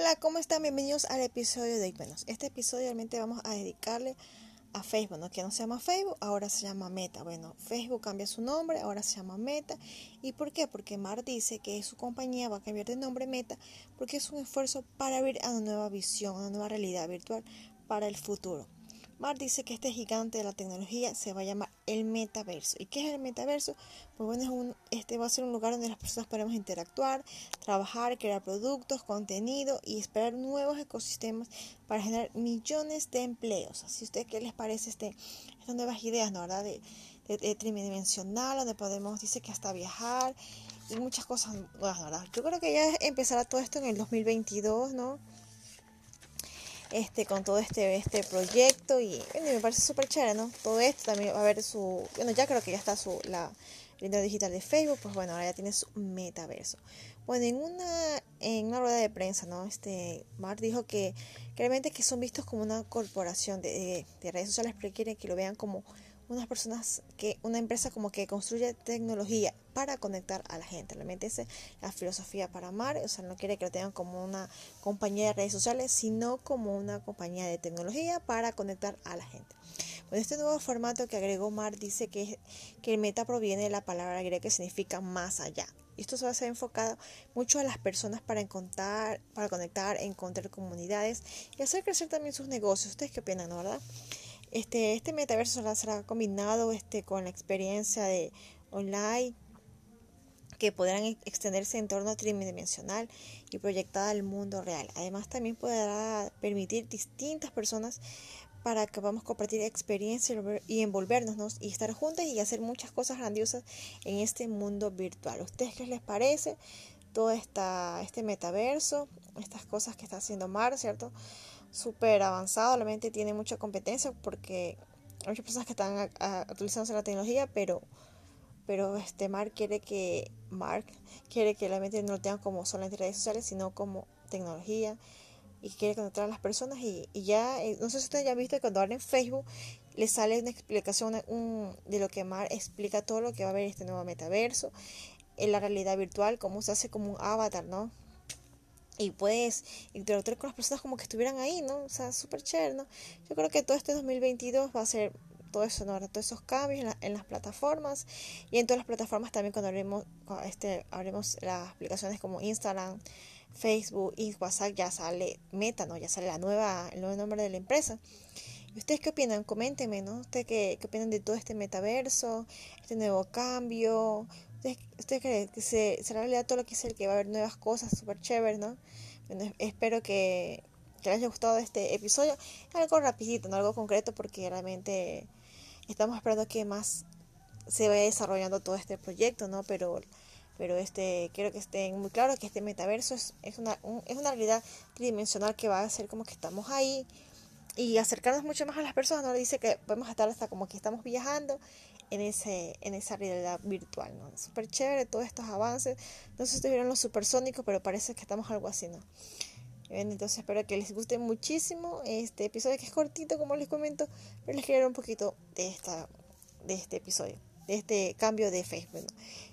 Hola, ¿cómo están? Bienvenidos al episodio de. Bueno, este episodio realmente vamos a dedicarle a Facebook, ¿no? que no se llama Facebook, ahora se llama Meta. Bueno, Facebook cambia su nombre, ahora se llama Meta. ¿Y por qué? Porque Mar dice que su compañía va a cambiar de nombre Meta porque es un esfuerzo para abrir a una nueva visión, a una nueva realidad virtual para el futuro. Mar dice que este gigante de la tecnología se va a llamar el metaverso. ¿Y qué es el metaverso? Pues bueno, es un, este va a ser un lugar donde las personas podemos interactuar, trabajar, crear productos, contenido y esperar nuevos ecosistemas para generar millones de empleos. Así usted qué les parece este, estas nuevas ideas, ¿no? ¿verdad? De, tridimensional, donde podemos, dice que hasta viajar y muchas cosas ¿verdad? Yo creo que ya empezará todo esto en el 2022, ¿no? Este con todo este este proyecto y me parece súper chévere, ¿no? Todo esto también va a haber su, bueno, ya creo que ya está su la línea digital de Facebook, pues bueno, ahora ya tiene su metaverso. Bueno, en una en una rueda de prensa, ¿no? Este Mark dijo que, realmente que son vistos como una corporación de, de redes sociales, pero quieren que lo vean como unas personas que una empresa como que construye tecnología para conectar a la gente. Realmente esa es la filosofía para Mar, o sea, no quiere que lo tengan como una compañía de redes sociales, sino como una compañía de tecnología para conectar a la gente. Bueno, este nuevo formato que agregó Mar dice que, que el meta proviene de la palabra griega que significa más allá. Esto se va a ser enfocado mucho a las personas para encontrar, para conectar, encontrar comunidades y hacer crecer también sus negocios. ¿Ustedes qué opinan, no, verdad? Este, este metaverso será, combinado este, con la experiencia de online que podrán extenderse en torno tridimensional y proyectada al mundo real. Además, también podrá permitir distintas personas para que podamos compartir experiencias y envolvernos y estar juntos y hacer muchas cosas grandiosas en este mundo virtual. ustedes qué les parece todo esta, este metaverso, estas cosas que está haciendo Mar, ¿cierto? Súper avanzado, realmente tiene mucha competencia porque hay muchas personas que están utilizando la tecnología, pero pero este Mark quiere que Mark quiere que realmente no lo tengan como solamente redes sociales, sino como tecnología y quiere conectar a las personas y, ya, eh, no sé si ustedes ya han visto que cuando abren Facebook le sale una explicación de lo que Mark explica todo lo que va a haber este nuevo metaverso, en la realidad virtual, cómo se hace como un avatar, ¿no? Y puedes interactuar con las personas como que estuvieran ahí, ¿no? O sea, súper chévere, ¿no? Yo creo que todo este 2022 va a ser todo eso, ¿no? Todos esos cambios en, las plataformas y en todas las plataformas también cuando abrimos, este, abrimos las aplicaciones como Instagram, Facebook y WhatsApp ya sale Meta, ¿no? Ya sale la nueva, el nuevo nombre de la empresa. ¿Y ustedes qué opinan? Coméntenme, ¿no? ¿Ustedes qué, qué opinan de todo este metaverso, este nuevo cambio? ¿Usted, cree que se, será realidad todo lo que es el que va a haber nuevas cosas súper chéveres, no? espero que, les haya gustado este episodio. Algo rapidito, no algo concreto, porque realmente estamos esperando que más se vaya desarrollando todo este proyecto, ¿no? Pero, pero este, quiero que estén muy claro que este metaverso es, es, una, es una realidad tridimensional que va a ser como que estamos ahí y acercarnos mucho más a las personas. No dice que podemos estar hasta como que estamos viajando en, ese, en esa realidad virtual, ¿no? Súper chévere todos estos avances. No sé si ustedes vieron los supersónicos, pero parece que estamos algo así, ¿no? Entonces espero que les guste muchísimo este episodio que es cortito como les comento, pero les quiero un poquito de esta de este episodio, de este cambio de Facebook.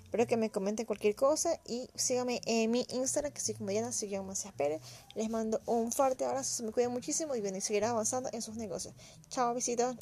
Espero que me comenten cualquier cosa y síganme en mi Instagram que soy como Diana, soy Pérez. Les mando un fuerte abrazo, se me cuiden muchísimo y ven y seguir avanzando en sus negocios. Chao, besitos.